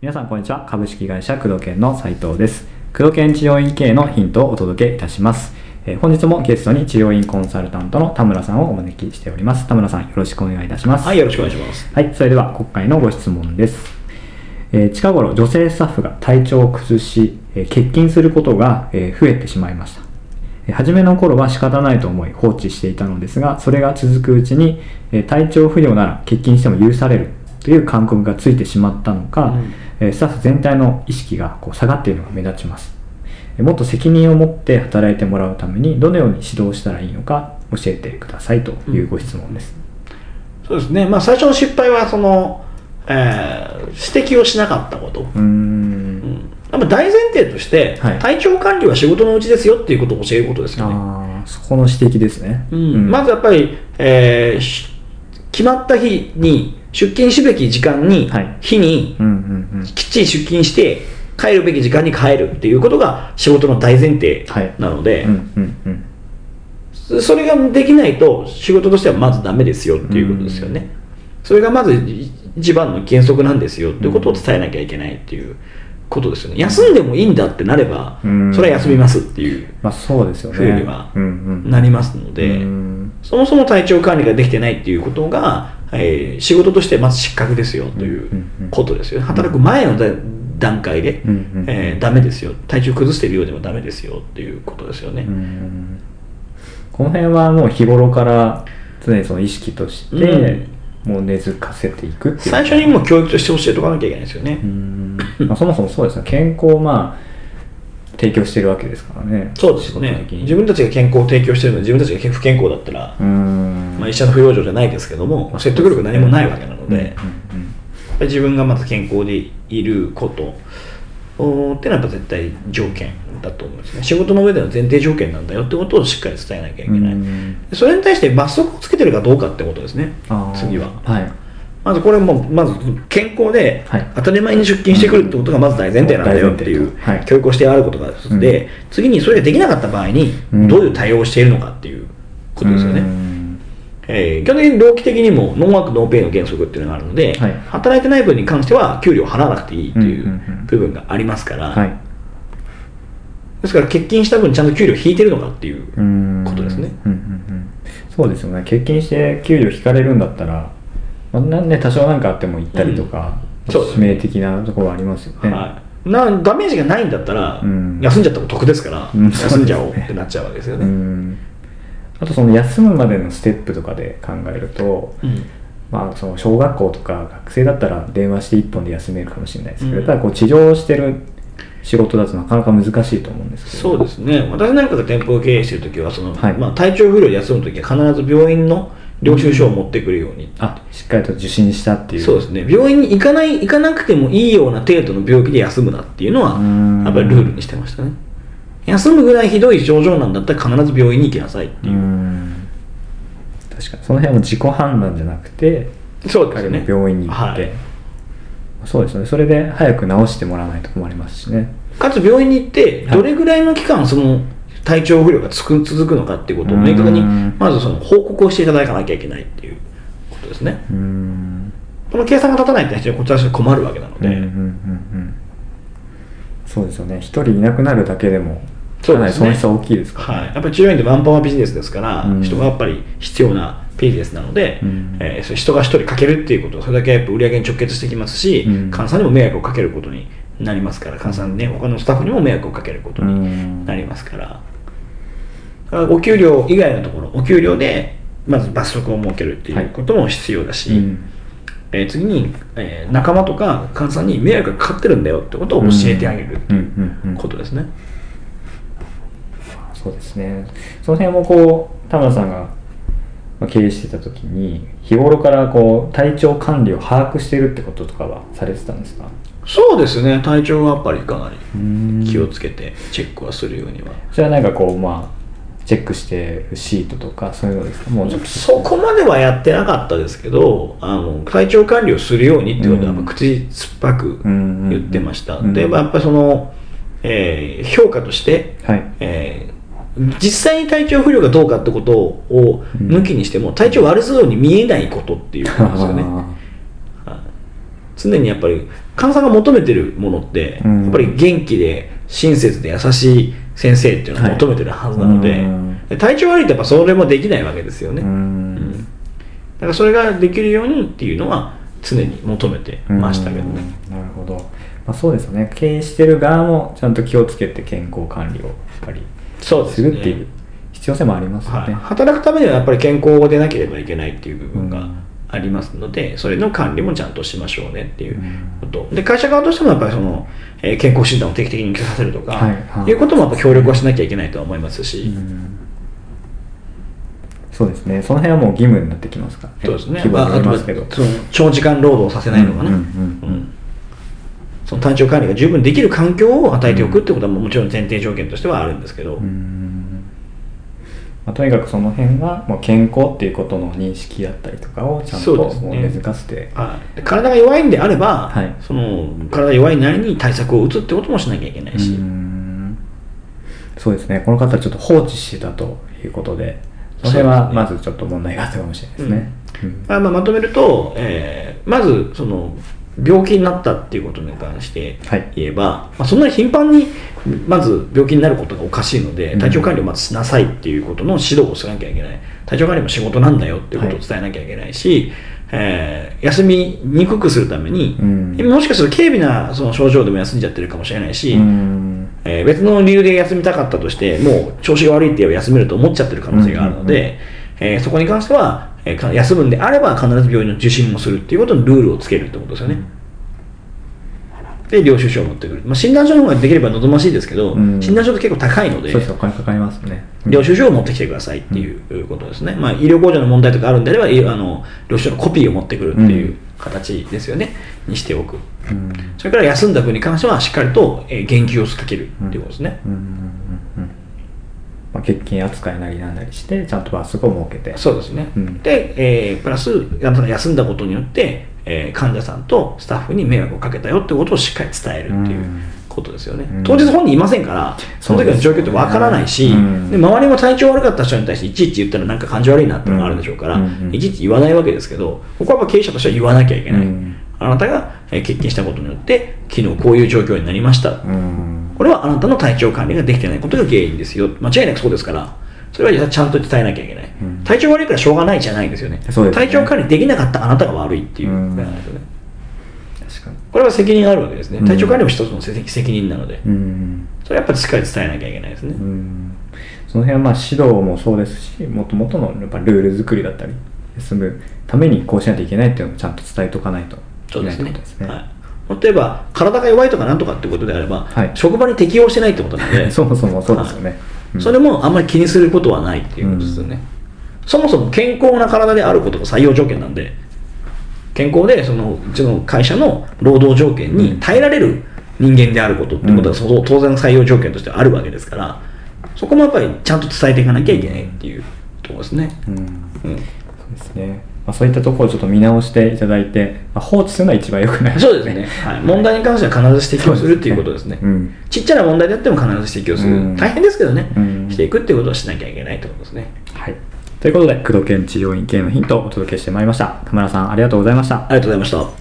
皆さんこんにちは株式会社工藤研の斉藤です工藤研治療院経営のヒントをお届けいたします、えー本日もゲストに治療院コンサルタントの田村さんをお招きしております田村さんよろしくお願いいたしますはい、よろしくお願いします。はい、それでは今回のご質問です。えー近頃、女性スタッフが体調を崩し、えー欠勤することが、えー増えてしまいました。えー初めの頃は仕方ないと思い放置していたのですが、それが続くうちに、えー体調不良なら欠勤しても許されるという感覚がついてしまったのか、うんえースタッフ全体の意識がこう下がっているのが目立ちます。えーもっと責任を持って働いてもらうために、どのように指導したらいいのか教えてくださいというご質問です。そうですね。まあ、最初の失敗は、その、えー指摘をしなかったこと。うーんやっぱ大前提として、はい体調管理は仕事のうちですよっていうことを教えることですよね。ああ、そこの指摘ですね。うんまずやっぱり、えーし決まった日に出勤すべき時間に、はい日にうんうんうん。きっちり出勤して帰るべき時間に帰るっていうことが仕事の大前提はいなので、うんうんうん。それができないと仕事としてはまずダメですよっていうことですよね。それがまず一番の原則なんですよっていうことを伝えなきゃいけないっていうことですよね。休んでもいいんだってなればうん、それは休みますっていうまあそうですよね。ふうには。なりますので、うんそもそも体調管理ができてないっていうことが、えー仕事としてまず失格ですよということですよね。働く前のだ段階で、えーダメですよ。体調崩しているようでもダメですよっていうことですよね。うんこの辺はもう日頃から常にその意識として、もう根付かせていく。最初にもう教育として教えておかなきゃいけないですよね。うん。まあそもそもそうですね。健康をまあ、提供してるわけですからね。そうですね。仕事的に自分たちが健康を提供してるのに自分たちが不健康だったら、うん。まあ、医者の不養生じゃないですけども、説得力何もないわけなので、自分がまず健康でいることおーっていうのはやっぱ絶対条件だと思うんですね。仕事の上での前提条件なんだよってことをしっかり伝えなきゃいけない、うん。それに対して罰則をつけてるかどうかってことですね。次は。はい。まずこれもまず健康ではい。当たり前に出勤してくるってことがまず大前提なんだよっていう教育をしてあることが一つで、次にそれができなかった場合にうん。どういう対応をしているのかっていうことですよね、うん。えー基本的に労基的にもノーワークノーペイの原則っていうのがあるので、はい。働いてない分に関しては給料を払わなくていいっていう部分がありますから、はい。ですから欠勤した分ちゃんと給料引いてるのかっていううんことですね。うん。うんうんそうですよね。欠勤して給料引かれるんだったら、まあ、なんで多少なんかあっても行ったりとか、うん。そう。です指名的なところはありますよね。はい、なダメージがないんだったら、うん。休んじゃった方が得ですから、うん。休んじゃおうってなっちゃうわけですようね。ん。あとその休むまでのステップとかで考えると、うん。まあ、その小学校とか学生だったら電話して1本で休めるかもしれないですけど、うん。ただこう治療してる仕事だとなかなか難しいと思うんですけど。そうですね。私なんかが店舗を経営しているときはその、はい。まあ、体調不良で休むときは必ず病院の領収書を持ってくるように、あしっかりと受診したっていう。そうですね。病院に行かない行かなくてもいいような程度の病気で休むなっていうのはうん。やっぱりルールにしてましたね。休むぐらいひどい症状なんだったら必ず病院に行きなさいってう。いう、ん。確かにその辺は自己判断じゃなくてそうですね。病院に行って、はい。そうですね。それで早く治してもらわないと困りますしね。かつ病院に行ってはい。どれぐらいの期間その体調不良がつく続くのかっていうことを明確にうんまずその報告をしていただかなきゃいけないっていうことですね。うん。この計算が立たないって非常にこちらとして困るわけなので、うんうんうんうん。そうですよね。一人いなくなるだけでもかなり損失は大きいですから、はい、やっぱり治療院ってマンパワービジネスですから、うん。人がやっぱり必要なビジネスなので、うん。えー人が一人かけるっていうことはそれだけやっぱ売り上げに直結してきますし、うん。患者さんにも迷惑をかけることになりますから患者さんね他のスタッフにも迷惑をかけることうにん。なりますからお給料以外のところお給料でまず罰則を設けるっていうことも必要だし、うん。えー次に、えー仲間とか患者さんに迷惑がかかってるんだよってことを教えてあげるっていうことですね。そうですね。その辺もこう田村さんがまあ経営してた時に日頃からこう体調管理を把握してるってこととかはされてたんですか？そうですね。体調はやっぱりかなりうん。気をつけてチェックはするようには、それはなんかこうまあチェックしてるシートとかそういうのですか？もうちょっと。そこまではやってなかったですけどあの体調管理をするようにっていうことはうん。口酸っぱく言ってました、うんでやっぱりその、えー評価として、はい。えー実際に体調不良がどうかってことを抜きにしても、体調悪そうに見えないことっていうことですよね。常にやっぱり患者さんが求めてるものって、うん。やっぱり元気で親切で優しい先生っていうのを求めてるはずなので、うんで体調悪いとやっぱそれもできないわけですよね、ううん。んだからそれができるようにっていうのは常に求めてましたけどね、うん。なるほど、まあ、そうですよね。経営してる側もちゃんと気をつけて健康管理をやっぱりするっていう必要性もありますよはい、ね、働くためにはやっぱり健康でなければいけないっていう部分がうんありますので、それの管理もちゃんとしましょうねっていうこと、で会社側としてもやっぱりその、えー健康診断を定期的に受けさせるとか、はいはい。い、うこともやっぱ協力はしなきゃいけないとは思いますし、うん。そうですね。その辺はもう義務になってきますか？らねそうですね、まあ、あとははありますけど、その長時間労働させないのかな、うんうんうん。うん。その体調管理が十分できる環境を与えておくってことはもちろん前提条件としてはあるんですけど、うんまあ、とにかくその辺がもう健康っていうことの認識だったりとかをちゃんとそう根付かせて、はいで体が弱いんであれば、はい。その体が弱いなりに対策を打つってこともしなきゃいけないし、うん。そうですね。この方はちょっと放置してたということでその辺はまずちょっと問題があったかもしれないですね、うん。まあ、まあまとめると、えーまずその病気になったっていうことに関してはい。言えば、まあ、そんなに頻繁にまず病気になることがおかしいのでうん。体調管理をまずしなさいっていうことの指導をしなきゃいけない。体調管理も仕事なんだよっていうことを伝えなきゃいけないし、えー休みにくくするために、うん。もしかすると軽微なその症状でも休んじゃってるかもしれないし、うん。えー別の理由で休みたかったとしてもう調子が悪いって言えば休めると思っちゃってる可能性があるので、えーそこに関しては、えーか休むんであれば必ず病院の受診もするっていうことのルールをつけるってことですよね。で領収書を持ってくる、まあ、診断書の方ができれば望ましいですけど、うん。診断書って結構高いのでそうですお金かかりますね、うん。領収書を持ってきてくださいっていうことですね、まあ、医療控除の問題とかあるんであればいあの領収書のコピーを持ってくるっていう形ですよね、にしておく。うん。それから休んだ分に関してはしっかりと、えー言及をかけるっていうことですね、うんうん。うん。うんまあ、欠勤扱いなりなんなりしてちゃんと罰則を設けて。そうですね、うん。で、えープラスあなたが休んだことによって、えー患者さんとスタッフに迷惑をかけたよってことをしっかり伝えるっていううん。ことですよね、うん。当日本人いませんからその時の状況ってわからないし、ですねうん。で周りも体調悪かった人に対していちいち言ったらなんか感じ悪いなっていうのがあるでしょうから、いちいち言わないわけですけどここはやっぱ経営者としては言わなきゃいけない、うんあなたがえー欠勤したことによって昨日こういう状況になりました、うんこれはあなたの体調管理ができてないことが原因ですよ。間違いなくそうですから。それはちゃんと伝えなきゃいけない、うん。体調悪いからしょうがないじゃないんですよね。ね。体調管理できなかったあなたが悪いっていう。これは責任があるわけですね。うん。体調管理も一つの責責任なので、うん。それはやっぱりしっかり伝えなきゃいけないですね、うん。その辺はまあ指導もそうですしもともとのやっぱルール作りだったり休むためにこうしないといけないっていうのをちゃんと伝えておかないといけないってそうですね。ことですね。はい例えば体が弱いとかなんとかってことであれば、はい。職場に適応してないってことなので。そもそもそうですよね。はい。うん。それもあんまり気にすることはないっていうことですよね、そもそも健康な体であることが採用条件なんで健康でそのうちの会社の労働条件に耐えられる人間であることってことは、うん。そ当然採用条件としてあるわけですからそこもやっぱりちゃんと伝えていかなきゃいけないっていうところですね、うん。うん。そうですね、まあ、そういったところをちょっと見直していただいて、まあ、放置するのは一番良くない。そうですね、はい、問題に関しては必ず指摘をするっていうことですね。うん。ちっちゃな問題であっても必ず指摘をする、うん。大変ですけどね、うん。していくっていうことをしなきゃいけないってことですね。はい、ということで工藤研治療院系のヒントをお届けしてまいりました。田村さんありがとうございました。ありがとうございました